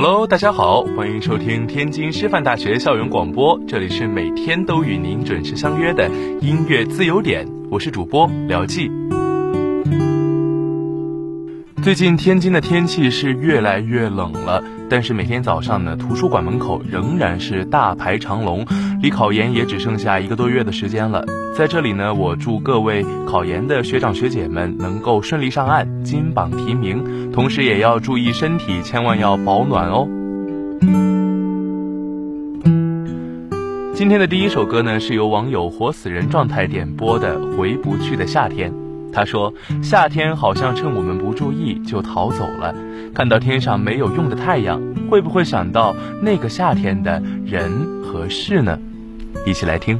Hello，大家好，欢迎收听天津师范大学校园广播，这里是每天都与您准时相约的音乐自由点，我是主播廖记。最近天津的天气是越来越冷了，但是每天早上呢，图书馆门口仍然是大排长龙，离考研也只剩下一个多月的时间了。在这里呢，我祝各位考研的学长学姐们能够顺利上岸，金榜题名，同时也要注意身体，千万要保暖哦。今天的第一首歌呢，是由网友活死人状态点播的《回不去的夏天》。他说：“夏天好像趁我们不注意就逃走了。看到天上没有用的太阳，会不会想到那个夏天的人和事呢？”一起来听。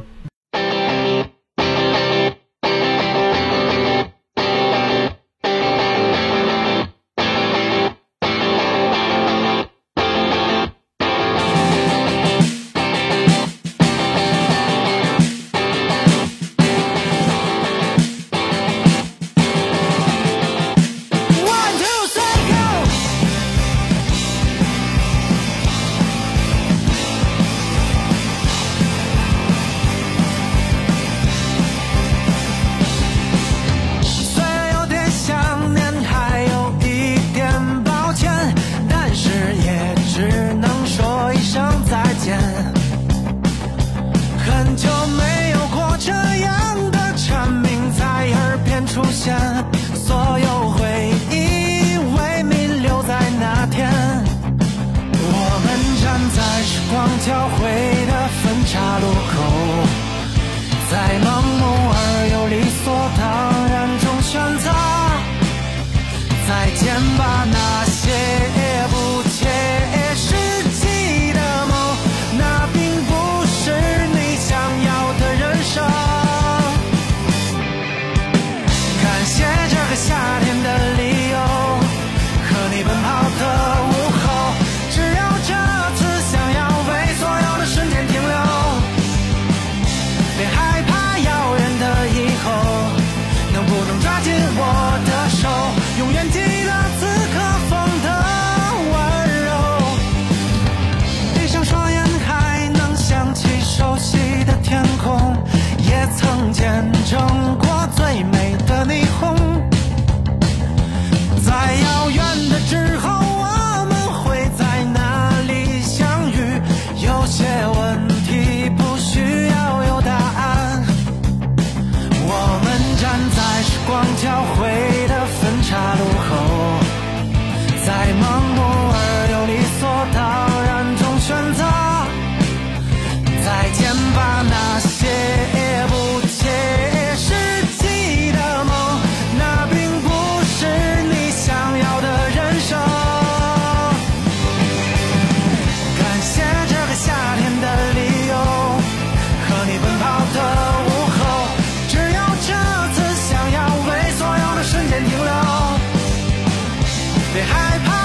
别害怕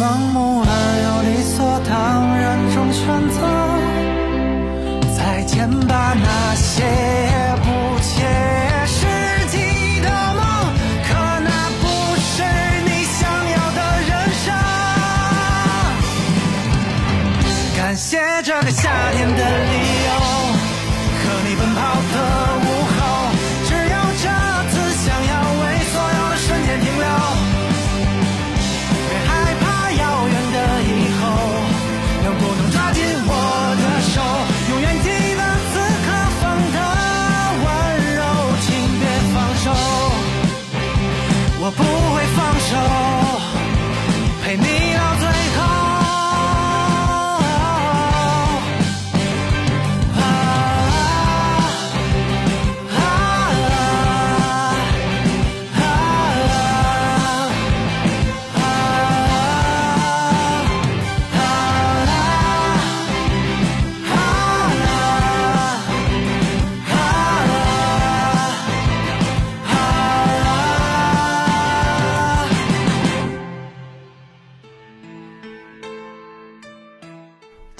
盲目。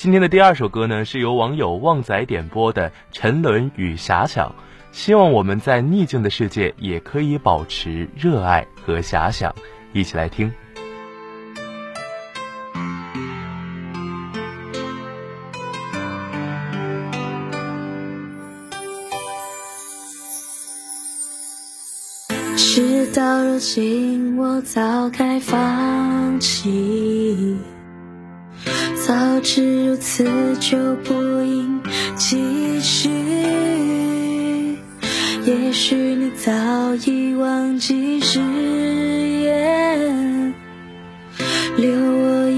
今天的第二首歌呢是由网友旺仔点播的沉沦与遐想希望我们在逆境的世界也可以保持热爱和遐想一起来听。事到如今我早该放弃。早知如此就不应继续也许你早已忘记誓言。留我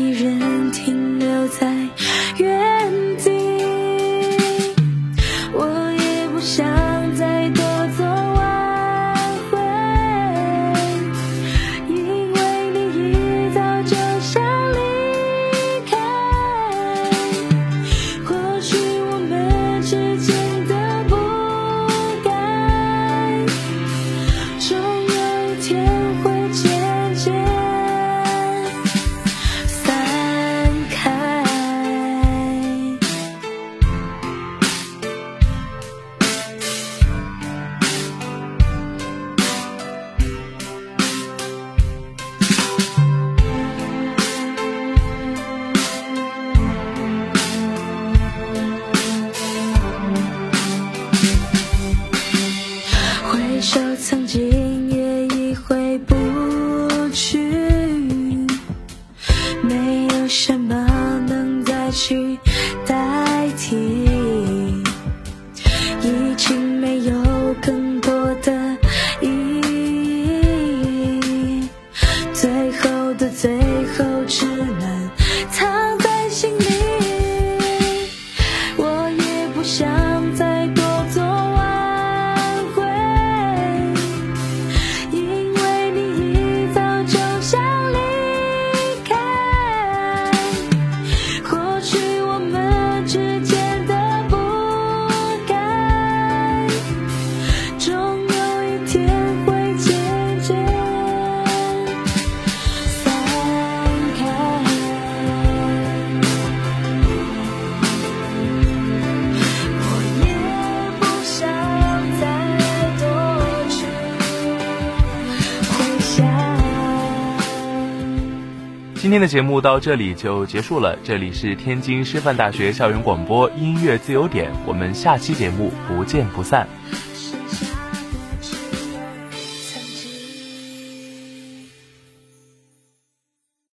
今天的节目到这里就结束了这里是天津师范大学校园广播音乐自由点我们下期节目不见不散。